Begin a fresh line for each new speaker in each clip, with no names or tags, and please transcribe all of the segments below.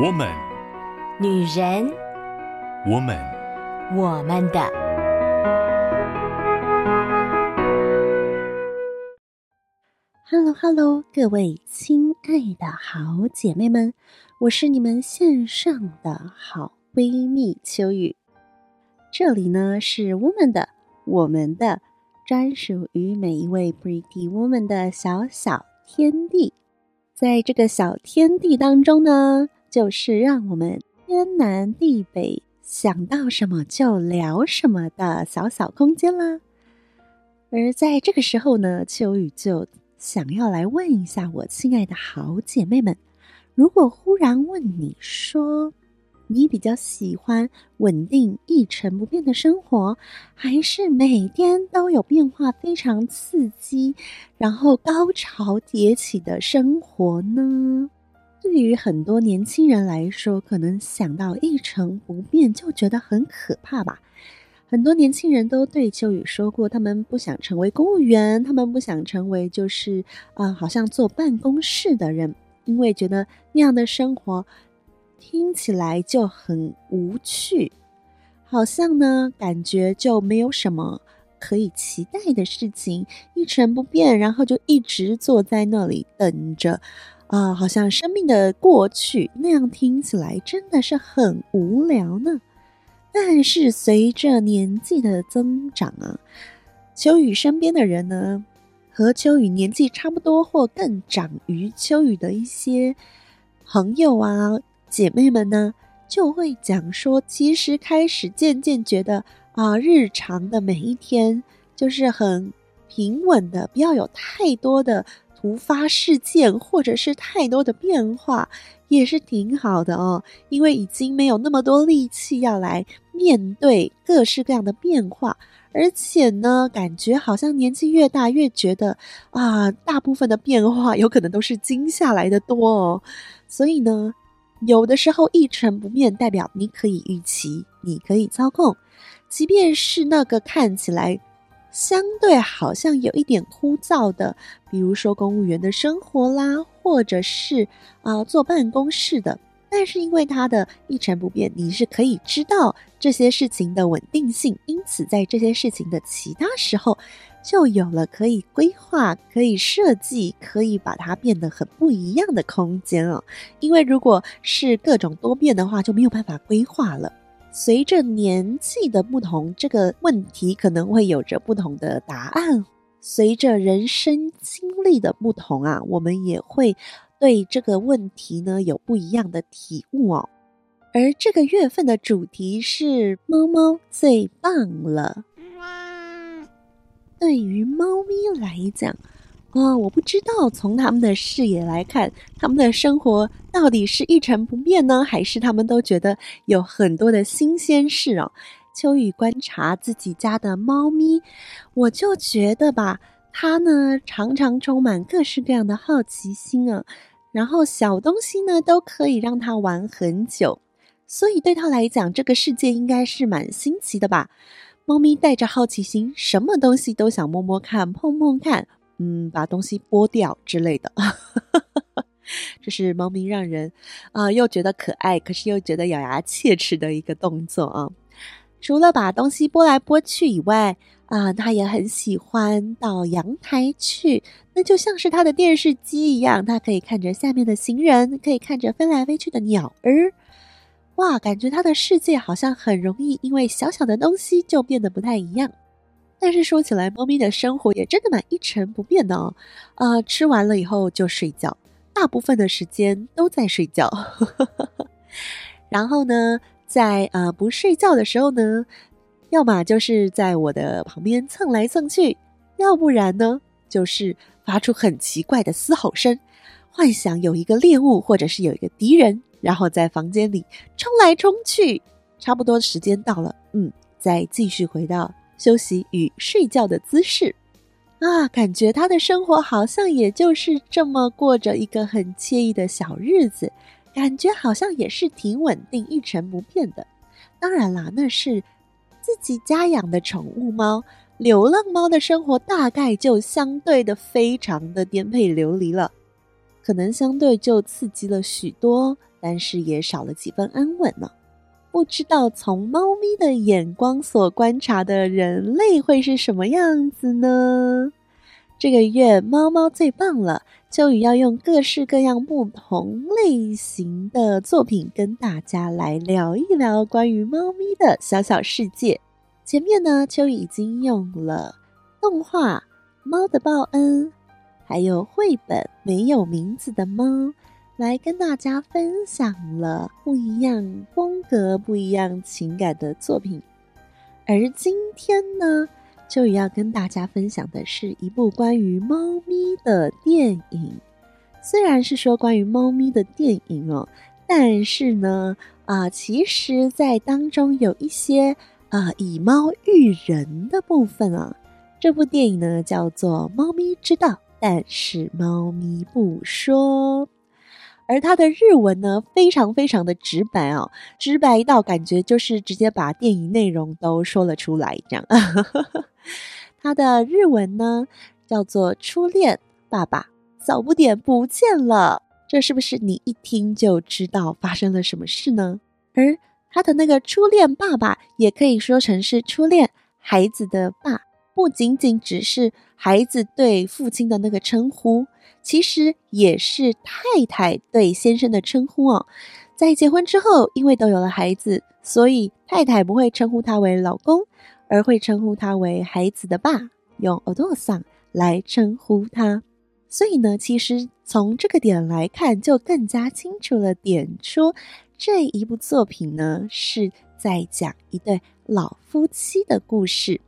我们，
女人，
我们，
我们的。
Hello，Hello，各位亲爱的好姐妹们，我是你们线上的好闺蜜秋雨。这里呢是 Woman 的，我们的，专属于每一位 Pretty Woman 的小小天地。在这个小天地当中呢，就是让我们天南地北想到什么就聊什么的小小空间啦。而在这个时候呢，秋雨就想要来问一下我亲爱的好姐妹们：如果忽然问你说，你比较喜欢稳定一成不变的生活，还是每天都有变化、非常刺激，然后高潮迭起的生活呢？对于很多年轻人来说，可能想到一成不变就觉得很可怕吧。很多年轻人都对秋雨说过，他们不想成为公务员，他们不想成为就是啊、好像坐办公室的人，因为觉得那样的生活。听起来就很无趣，好像呢，感觉就没有什么可以期待的事情，一成不变，然后就一直坐在那里等着，啊、好像生命的过去那样，听起来真的是很无聊呢。但是随着年纪的增长啊，秋雨身边的人呢，和秋雨年纪差不多或更长于秋雨的一些朋友啊。姐妹们呢，就会讲说，其实开始渐渐觉得啊，日常的每一天就是很平稳的，不要有太多的突发事件，或者是太多的变化，也是挺好的哦。因为已经没有那么多力气要来面对各式各样的变化，而且呢，感觉好像年纪越大，越觉得啊，大部分的变化有可能都是惊吓来的多哦。所以呢。有的时候一成不变，代表你可以预期，你可以操控，即便是那个看起来相对好像有一点枯燥的，比如说公务员的生活啦，或者是啊、坐办公室的，但是因为它的一成不变，你是可以知道这些事情的稳定性，因此在这些事情的其他时候。就有了可以规划、可以设计、可以把它变得很不一样的空间哦。因为如果是各种多变的话，就没有办法规划了。随着年纪的不同，这个问题可能会有着不同的答案。随着人生经历的不同啊，我们也会对这个问题呢有不一样的体悟哦。而这个月份的主题是猫猫最棒了。对于猫咪来讲，啊、哦，我不知道从他们的视野来看，他们的生活到底是一成不变呢，还是他们都觉得有很多的新鲜事哦？秋雨观察自己家的猫咪，我就觉得吧，它呢常常充满各式各样的好奇心啊，然后小东西呢都可以让它玩很久，所以对它来讲，这个世界应该是蛮新奇的吧。猫咪带着好奇心，什么东西都想摸摸看、碰碰看，嗯，把东西剥掉之类的。这是猫咪让人啊、又觉得可爱，可是又觉得咬牙切齿的一个动作啊。除了把东西拨来拨去以外，啊、他，也很喜欢到阳台去，那就像是它的电视机一样，它可以看着下面的行人，可以看着飞来飞去的鸟儿。哇，感觉他的世界好像很容易因为小小的东西就变得不太一样。但是说起来，猫咪的生活也真的蛮一成不变的哦。呃，吃完了以后就睡觉，大部分的时间都在睡觉。然后呢，在呃不睡觉的时候呢，要么就是在我的旁边蹭来蹭去，要不然呢，就是发出很奇怪的嘶吼声，幻想有一个猎物或者是有一个敌人。然后在房间里冲来冲去，差不多时间到了，嗯，再继续回到休息与睡觉的姿势啊，感觉他的生活好像也就是这么过着一个很惬意的小日子，感觉好像也是挺稳定、一成不变的。当然啦，那是自己家养的宠物猫，流浪猫的生活大概就相对的非常的颠沛流离了。可能相对就刺激了许多，但是也少了几分安稳呢。不知道从猫咪的眼光所观察的人类会是什么样子呢？这个月猫猫最棒了，秋雨要用各式各样不同类型的作品跟大家来聊一聊关于猫咪的小小世界。前面呢，秋雨已经用了动画《猫的报恩》，还有绘本《没有名字的猫》。来跟大家分享了不一样风格、不一样情感的作品，而今天呢，就要跟大家分享的是一部关于猫咪的电影。虽然是说关于猫咪的电影哦，但是呢，啊、其实在当中有一些啊、以猫喻人的部分啊。这部电影呢叫做《猫咪知道，但是猫咪不说》。而它的日文呢，非常非常的直白哦，直白到感觉就是直接把电影内容都说了出来，这样。它的日文呢叫做《初恋爸爸小不点不见了》，这是不是你一听就知道发生了什么事呢？而他的那个初恋爸爸也可以说成是初恋孩子的爸，不仅仅只是孩子对父亲的那个称呼。其实也是太太对先生的称呼哦。在结婚之后，因为都有了孩子，所以太太不会称呼他为老公，而会称呼他为孩子的爸，用お父さん来称呼他。所以呢，其实从这个点来看，就更加清楚了，点出这一部作品呢是在讲一对老夫妻的故事。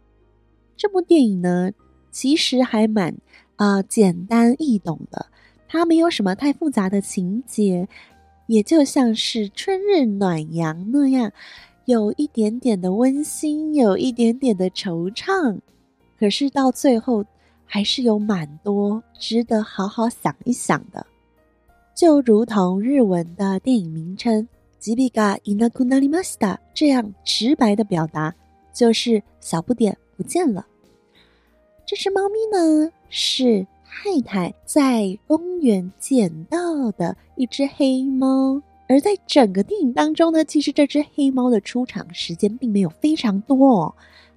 这部电影呢， 其实还蛮。啊、简单易懂的，它没有什么太复杂的情节，也就像是春日暖阳那样，有一点点的温馨，有一点点的惆怅，可是到最后还是有蛮多值得好好想一想的。就如同日文的电影名称“吉比嘎伊那库那里马西达”这样直白的表达，就是小不点不见了。这只猫咪呢，是太太在公园捡到的一只黑猫。而在整个电影当中呢，其实这只黑猫的出场时间并没有非常多哦，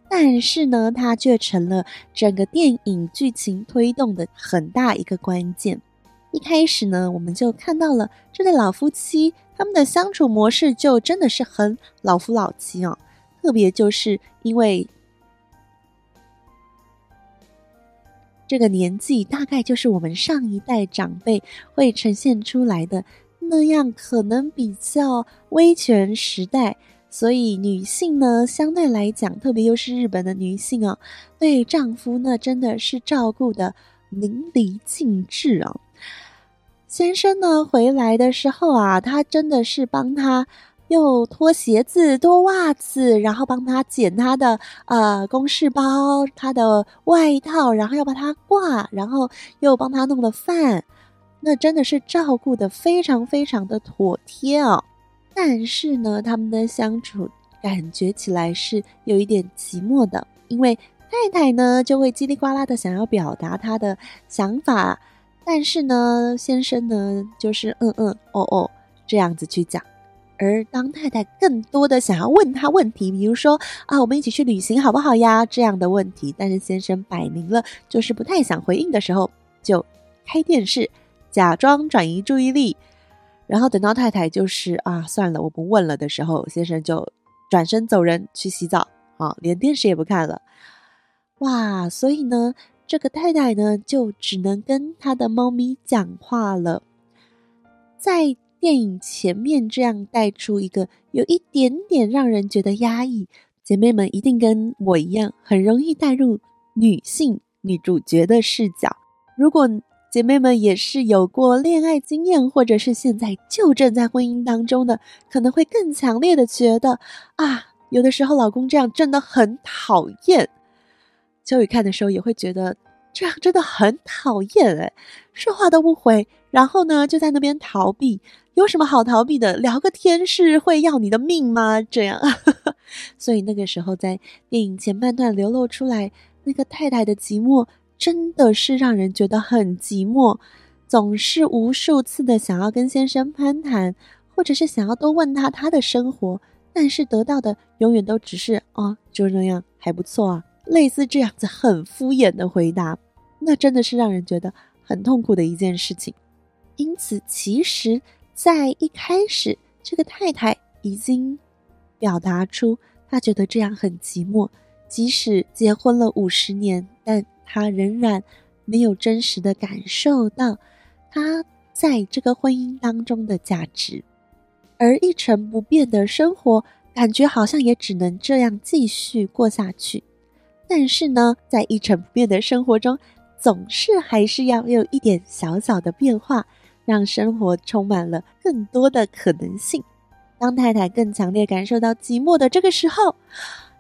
但是呢，它却成了整个电影剧情推动的很大一个关键。一开始呢，我们就看到了这对老夫妻，他们的相处模式就真的是很老夫老妻哦，特别就是因为。这个年纪大概就是我们上一代长辈会呈现出来的那样，可能比较威权时代，所以女性呢，相对来讲，特别又是日本的女性哦，对丈夫那真的是照顾得淋漓尽致啊。先生呢，回来的时候啊，他真的是帮他。又脱鞋子、脱袜子，然后帮他捡他的呃公事包、他的外套，然后要把它挂，然后又帮他弄了饭，那真的是照顾得非常非常的妥帖哦。但是呢，他们的相处感觉起来是有一点寂寞的，因为太太呢就会叽里呱啦的想要表达他的想法，但是呢，先生呢就是嗯嗯哦哦这样子去讲。而当太太更多的想要问他问题，比如说啊，我们一起去旅行好不好呀？这样的问题，但是先生摆明了就是不太想回应的时候，就开电视，假装转移注意力，然后等到太太就是啊，算了，我不问了的时候，先生就转身走人去洗澡，啊，连电视也不看了。哇，所以呢，这个太太呢，就只能跟他的猫咪讲话了，在。电影前面这样带出一个有一点点让人觉得压抑，姐妹们一定跟我一样，很容易带入女性女主角的视角。如果姐妹们也是有过恋爱经验，或者是现在就正在婚姻当中的，可能会更强烈的觉得啊，有的时候老公这样真的很讨厌。秋雨看的时候也会觉得。这样真的很讨厌哎，说话都不回，然后呢就在那边逃避，有什么好逃避的？聊个天是会要你的命吗？这样，所以那个时候在电影前半段流露出来那个太太的寂寞，真的是让人觉得很寂寞。总是无数次的想要跟先生攀谈，或者是想要多问他他的生活，但是得到的永远都只是“哦，就那样，还不错啊”，类似这样子很敷衍的回答，那真的是让人觉得很痛苦的一件事情。因此，其实，在一开始，这个太太已经表达出她觉得这样很寂寞，即使结婚了五十年，但她仍然没有真实的感受到。她在这个婚姻当中的价值，而一成不变的生活，感觉好像也只能这样继续过下去。但是呢，在一成不变的生活中，总是还是要有一点小小的变化，让生活充满了更多的可能性。当太太更强烈感受到寂寞的这个时候，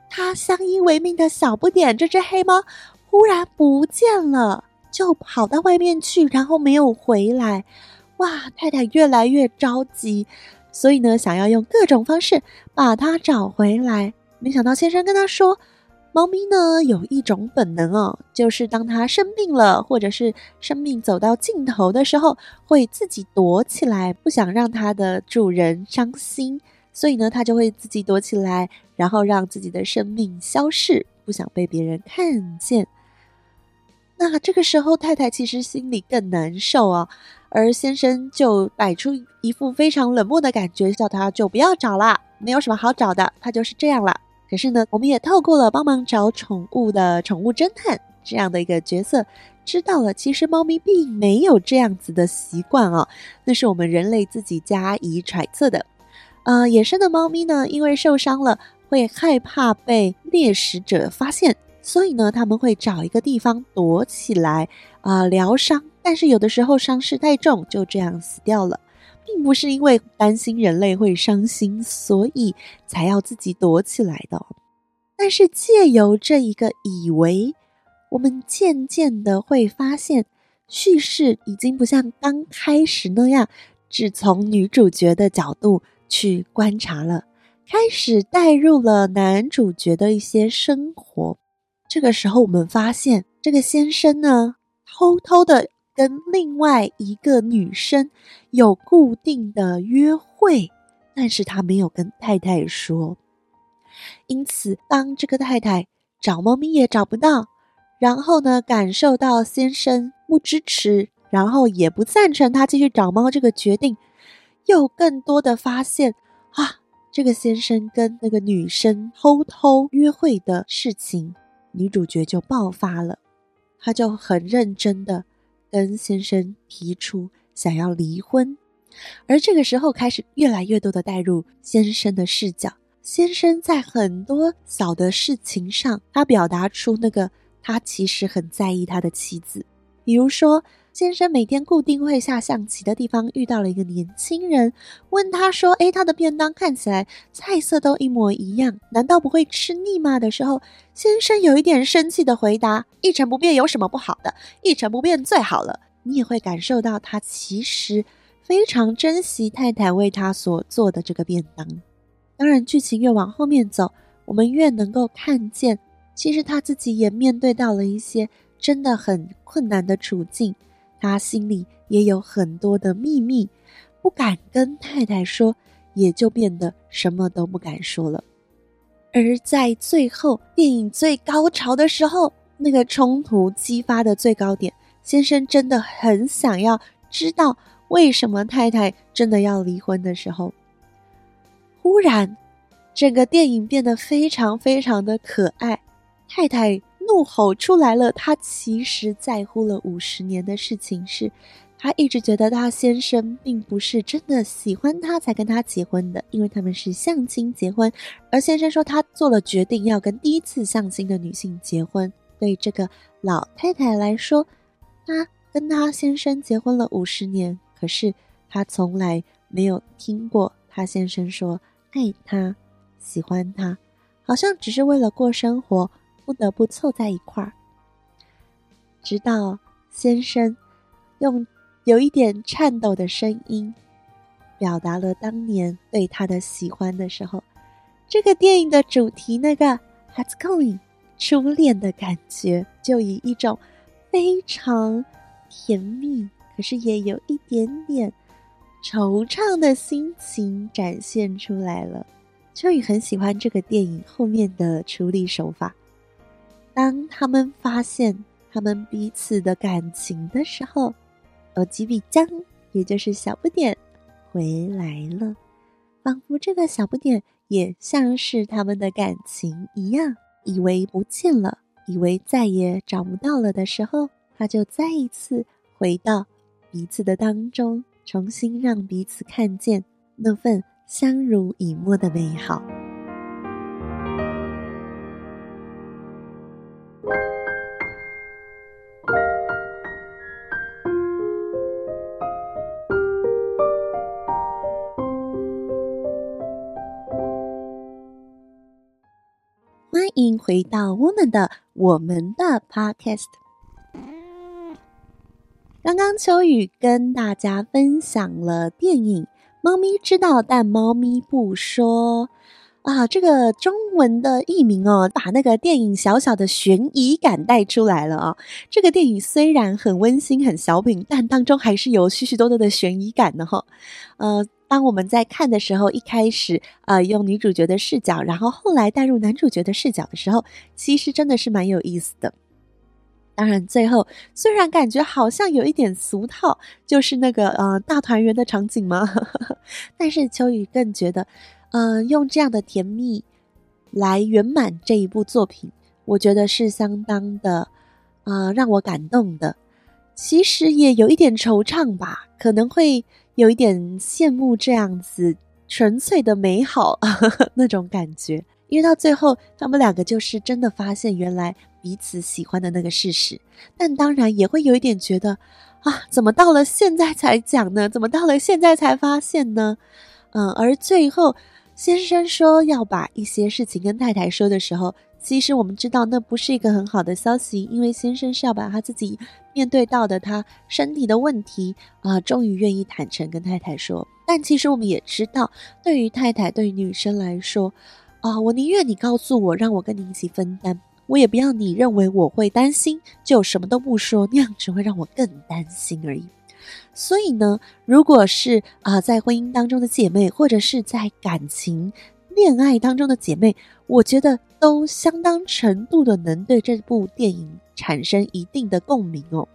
她相依为命的小不点这只黑猫忽然不见了。就跑到外面去，然后没有回来。哇，太太越来越着急，所以呢，想要用各种方式把它找回来。没想到先生跟他说，猫咪呢有一种本能哦，就是当它生病了，或者是生命走到尽头的时候，会自己躲起来，不想让它的主人伤心，所以呢，它就会自己躲起来，然后让自己的生命消逝，不想被别人看见。那这个时候，太太其实心里更难受啊，而先生就摆出一副非常冷漠的感觉，叫他就不要找了，没有什么好找的，他就是这样了。可是呢，我们也透过了帮忙找宠物的宠物侦探这样的一个角色，知道了其实猫咪并没有这样子的习惯啊，那是我们人类自己加以揣测的。呃，野生的猫咪呢，因为受伤了，会害怕被猎食者发现。所以呢，他们会找一个地方躲起来啊，疗伤。但是有的时候伤势太重，就这样死掉了，并不是因为担心人类会伤心，所以才要自己躲起来的。但是借由这一个以为，我们渐渐的会发现，叙事已经不像刚开始那样，只从女主角的角度去观察了，开始带入了男主角的一些生活。这个时候，我们发现这个先生呢，偷偷的跟另外一个女生有固定的约会，但是他没有跟太太说。因此，当这个太太找猫咪也找不到，然后呢，感受到先生不支持，然后也不赞成他继续找猫这个决定，又更多的发现啊，这个先生跟那个女生偷偷约会的事情。女主角就爆发了，她就很认真的跟先生提出想要离婚，而这个时候开始越来越多的带入先生的视角。先生在很多小的事情上，他表达出那个他其实很在意他的妻子，比如说。先生每天固定会下象棋的地方遇到了一个年轻人，问他说：“诶，他的便当看起来菜色都一模一样，难道不会吃腻吗？”的时候，先生有一点生气的回答：“一成不变有什么不好的？一成不变最好了。”你也会感受到他其实非常珍惜太太为他所做的这个便当。当然，剧情越往后面走，我们越能够看见，其实他自己也面对到了一些真的很困难的处境。他心里也有很多的秘密，不敢跟太太说，也就变得什么都不敢说了。而在最后，电影最高潮的时候，那个冲突激发的最高点，先生真的很想要知道为什么太太真的要离婚的时候，忽然，整个电影变得非常非常的可爱，太太。怒吼出来了，他其实在乎了五十年的事情是，他一直觉得他先生并不是真的喜欢他才跟他结婚的，因为他们是相亲结婚，而先生说他做了决定要跟第一次相亲的女性结婚。对这个老太太来说，她跟他先生结婚了五十年，可是她从来没有听过他先生说爱他、喜欢他，好像只是为了过生活。不得不凑在一块儿，直到先生用有一点颤抖的声音表达了当年对他的喜欢的时候，这个电影的主题那个 h a t s g o i n g 初恋的感觉，就以一种非常甜蜜可是也有一点点惆怅的心情展现出来了。秋雨很喜欢这个电影后面的处理手法。当他们发现他们彼此的感情的时候，欧吉比江，也就是小不点，回来了，仿佛这个小不点也像是他们的感情一样，以为不见了，以为再也找不到了的时候，他就再一次回到彼此的当中，重新让彼此看见那份。相濡以沫的美好。回到我们的我们的 Podcast。刚刚秋雨跟大家分享了电影。猫咪知道，但猫咪不说啊！这个中文的译名哦，把那个电影小小的悬疑感带出来了啊、哦！这个电影虽然很温馨、很小品，但当中还是有许许多多的悬疑感的哈、呃，当我们在看的时候，一开始、呃，用女主角的视角，然后后来带入男主角的视角的时候，其实真的是蛮有意思的。当然，最后虽然感觉好像有一点俗套，就是那个呃大团圆的场景嘛，但是秋雨更觉得，呃，用这样的甜蜜来圆满这一部作品，我觉得是相当的，呃，让我感动的。其实也有一点惆怅吧，可能会有一点羡慕这样子纯粹的美好呵呵 那种感觉，因为到最后他们两个就是真的发现原来。彼此喜欢的那个事实，但当然也会有一点觉得，啊，怎么到了现在才讲呢？怎么到了现在才发现呢？嗯，而最后先生说要把一些事情跟太太说的时候，其实我们知道那不是一个很好的消息，因为先生是要把他自己面对到的他身体的问题啊，终于愿意坦诚跟太太说。但其实我们也知道，对于太太，对于女生来说，啊，我宁愿你告诉我，让我跟你一起分担。我也不要你认为我会担心，就什么都不说，那样只会让我更担心而已。所以呢，如果是啊、在婚姻当中的姐妹，或者是在感情恋爱当中的姐妹，我觉得都相当程度的能对这部电影产生一定的共鸣哦。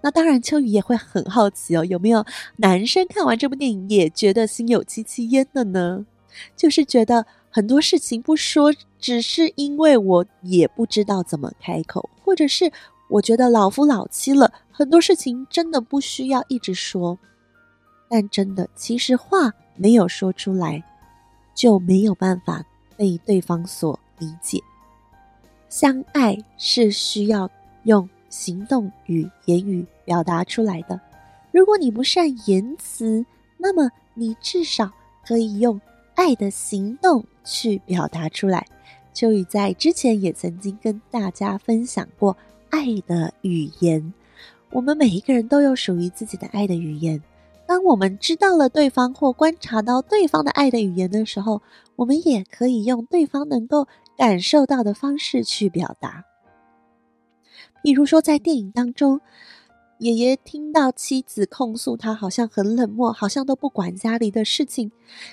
那当然，秋雨也会很好奇哦，有没有男生看完这部电影也觉得心有戚戚焉的呢？就是觉得。很多事情不说，只是因为我也不知道怎么开口，或者是我觉得老夫老妻了，很多事情真的不需要一直说。但真的，其实话没有说出来，就没有办法被对方所理解。相爱是需要用行动与言语表达出来的。如果你不善言辞，那么你至少可以用。爱的行动去表达出来。秋雨在之前也曾经跟大家分享过爱的语言。我们每一个人都有属于自己的爱的语言。当我们知道了对方或观察到对方的爱的语言的时候，我们也可以用对方能够感受到的方式去表达。比如说，在电影当中。爷爷听到妻子控诉他好像很冷漠，好像都不管家里的事情。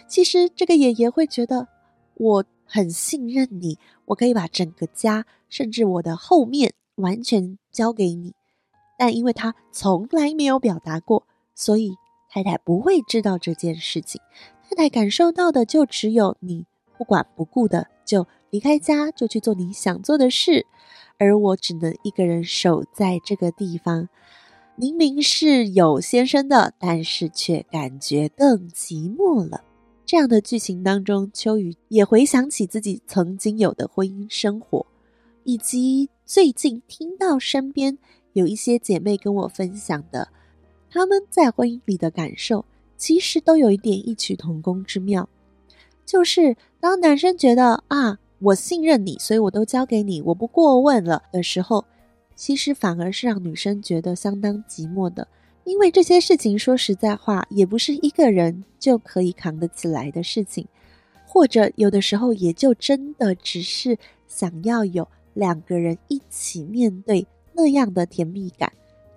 其实这个爷爷会觉得我很信任你，我可以把整个家，甚至我的后面完全交给你。但因为他从来没有表达过，所以太太不会知道这件事情。太太感受到的就只有你不管不顾的就离开家，就去做你想做的事，而我只能一个人守在这个地方。明明是有先生的，但是却感觉更寂寞了。这样的剧情当中，秋雨也回想起自己曾经有的婚姻生活，以及最近听到身边有一些姐妹跟我分享的，她们在婚姻里的感受，其实都有一点异曲同工之妙。就是当男生觉得啊，我信任你，所以我都交给你，我不过问了的时候。其实反而是让女生觉得相当寂寞的，因为这些事情说实在话，也不是一个人就可以扛得起来的事情，或者有的时候也就真的只是想要有两个人一起面对那样的甜蜜感，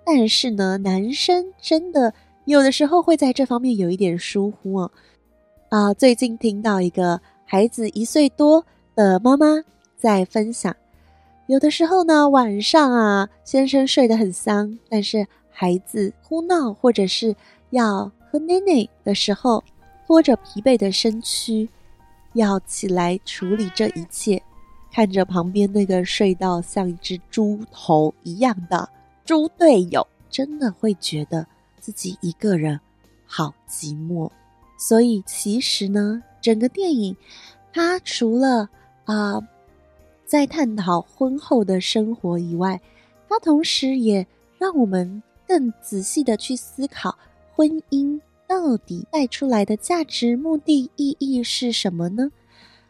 但是呢，男生真的有的时候会在这方面有一点疏忽哦。啊，最近听到一个孩子一岁多的妈妈在分享，有的时候呢，晚上啊，先生睡得很香，但是孩子哭闹或者是要喝奶奶的时候，拖着疲惫的身躯要起来处理这一切，看着旁边那个睡到像一只猪头一样的猪队友，真的会觉得自己一个人好寂寞。所以其实呢，整个电影它除了啊、在探讨婚后的生活以外，它同时也让我们更仔细的去思考婚姻到底带出来的价值、目的、意义是什么呢？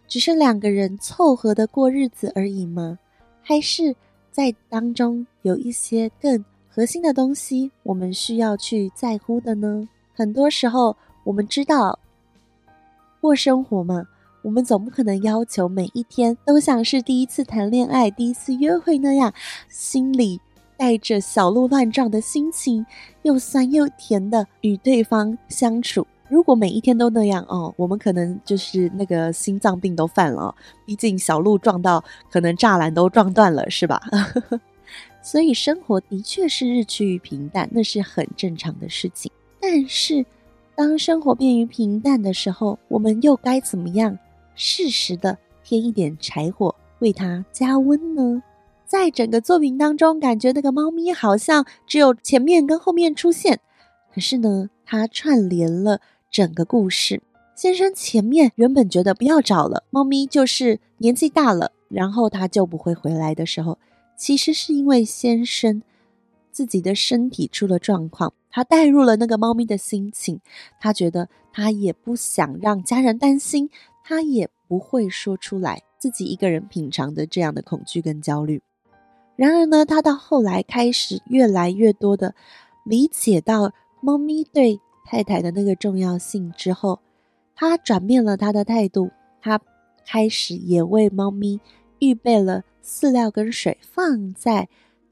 只是两个人凑合的过日子而已吗？还是在当中有一些更核心的东西，我们需要去在乎的呢？很多时候。我们知道，过生活嘛，我们总不可能要求每一天都像是第一次谈恋爱、第一次约会那样，心里带着小鹿乱撞的心情，又酸又甜的与对方相处。如果每一天都那样哦，我们可能就是那个心脏病都犯了。毕竟小鹿撞到，可能栅栏都撞断了，是吧？所以生活的确是日趋于平淡，那是很正常的事情。但是，当生活变于平淡的时候，我们又该怎么样适时的添一点柴火，为它加温呢？在整个作品当中，感觉那个猫咪好像只有前面跟后面出现，可是呢，它串联了整个故事。先生前面原本觉得不要找了，猫咪就是年纪大了，然后它就不会回来的时候，其实是因为先生自己的身体出了状况。他带入了那个猫咪的心情，他觉得他也不想让家人担心，他也不会说出来自己一个人品尝的这样的恐惧跟焦虑。然而呢，他到后来开始越来越多的理解到猫咪对太太的那个重要性之后，他转变了他的态度，他开始也为猫咪预备了饲料跟水放在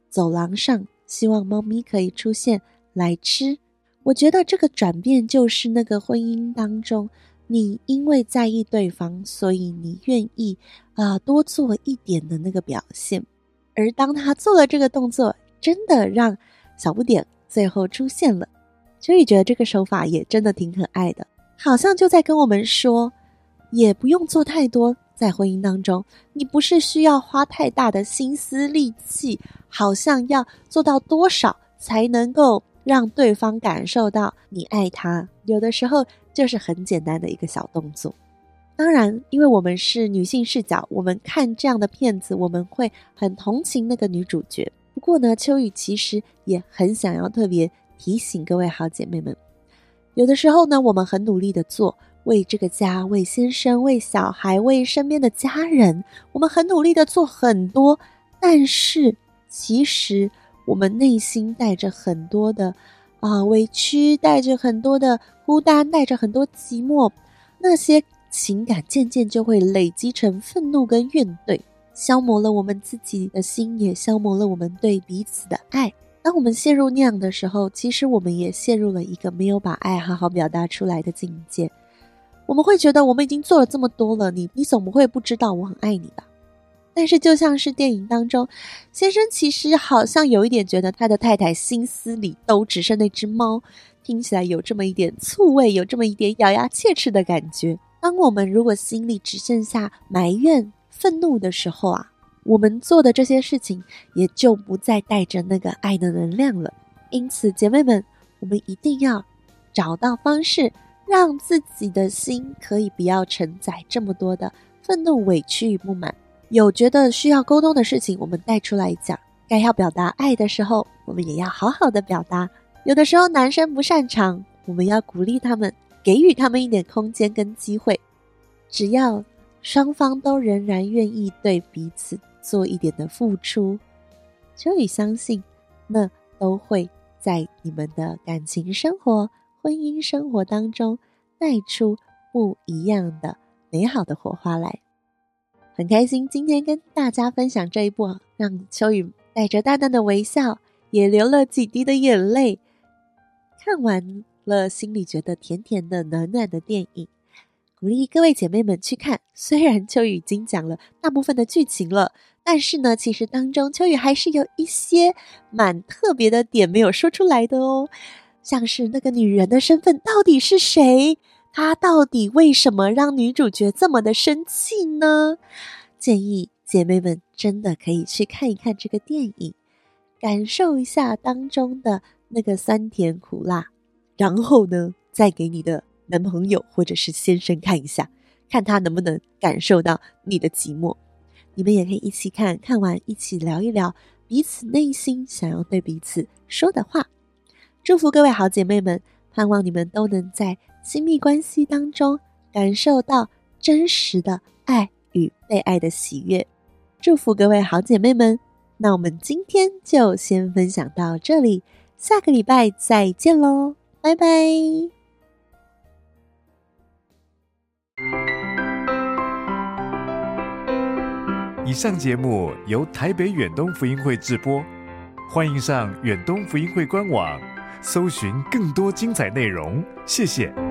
走廊上，希望猫咪可以出现。来吃，我觉得这个转变就是那个婚姻当中，你因为在意对方，所以你愿意啊、多做一点的那个表现。而当他做了这个动作，真的让小不点最后出现了，所以觉得这个手法也真的挺可爱的，好像就在跟我们说，也不用做太多，在婚姻当中，你不是需要花太大的心思力气，好像要做到多少才能够。让对方感受到你爱他，有的时候就是很简单的一个小动作。当然，因为我们是女性视角，我们看这样的片子，我们会很同情那个女主角。不过呢，秋雨其实也很想要特别提醒各位好姐妹们，有的时候呢，我们很努力的做，为这个家、为先生、为小孩、为身边的家人，我们很努力的做很多，但是其实。我们内心带着很多的啊、委屈，带着很多的孤单，带着很多寂寞，那些情感渐渐就会累积成愤怒跟怨怼，消磨了我们自己的心，也消磨了我们对彼此的爱。当我们陷入那样的时候，其实我们也陷入了一个没有把爱好好表达出来的境界。我们会觉得我们已经做了这么多了，你你总不会不知道我很爱你吧？但是，就像是电影当中，先生其实好像有一点觉得他的太太心思里都只剩那只猫，听起来有这么一点醋味，有这么一点咬牙切齿的感觉。当我们如果心里只剩下埋怨、愤怒的时候啊，我们做的这些事情也就不再带着那个爱的能量了。因此，姐妹们，我们一定要找到方式，让自己的心可以不要承载这么多的愤怒、委屈与不满。有觉得需要沟通的事情，我们带出来讲；该要表达爱的时候，我们也要好好的表达。有的时候男生不擅长，我们要鼓励他们，给予他们一点空间跟机会。只要双方都仍然愿意对彼此做一点的付出，秋雨相信，那都会在你们的感情生活、婚姻生活当中带出不一样的美好的火花来。很开心今天跟大家分享这一部，让秋雨带着淡淡的微笑，也流了几滴的眼泪。看完了，心里觉得甜甜的、暖暖的电影，鼓励各位姐妹们去看。虽然秋雨已经讲了大部分的剧情了，但是呢，其实当中秋雨还是有一些蛮特别的点没有说出来的哦，像是那个女人的身份到底是谁？她到底为什么让女主角这么的生气呢？建议姐妹们真的可以去看一看这个电影，感受一下当中的那个酸甜苦辣，然后呢，再给你的男朋友或者是先生看一下。看他能不能感受到你的寂寞，你们也可以一起看，看完一起聊一聊彼此内心想要对彼此说的话。祝福各位好姐妹们，盼望你们都能在亲密关系当中感受到真实的爱与被爱的喜悦。祝福各位好姐妹们，那我们今天就先分享到这里，下个礼拜再见喽，拜拜。
以上节目由台北远东福音会制播，欢迎上远东福音会官网，搜寻更多精彩内容。谢谢。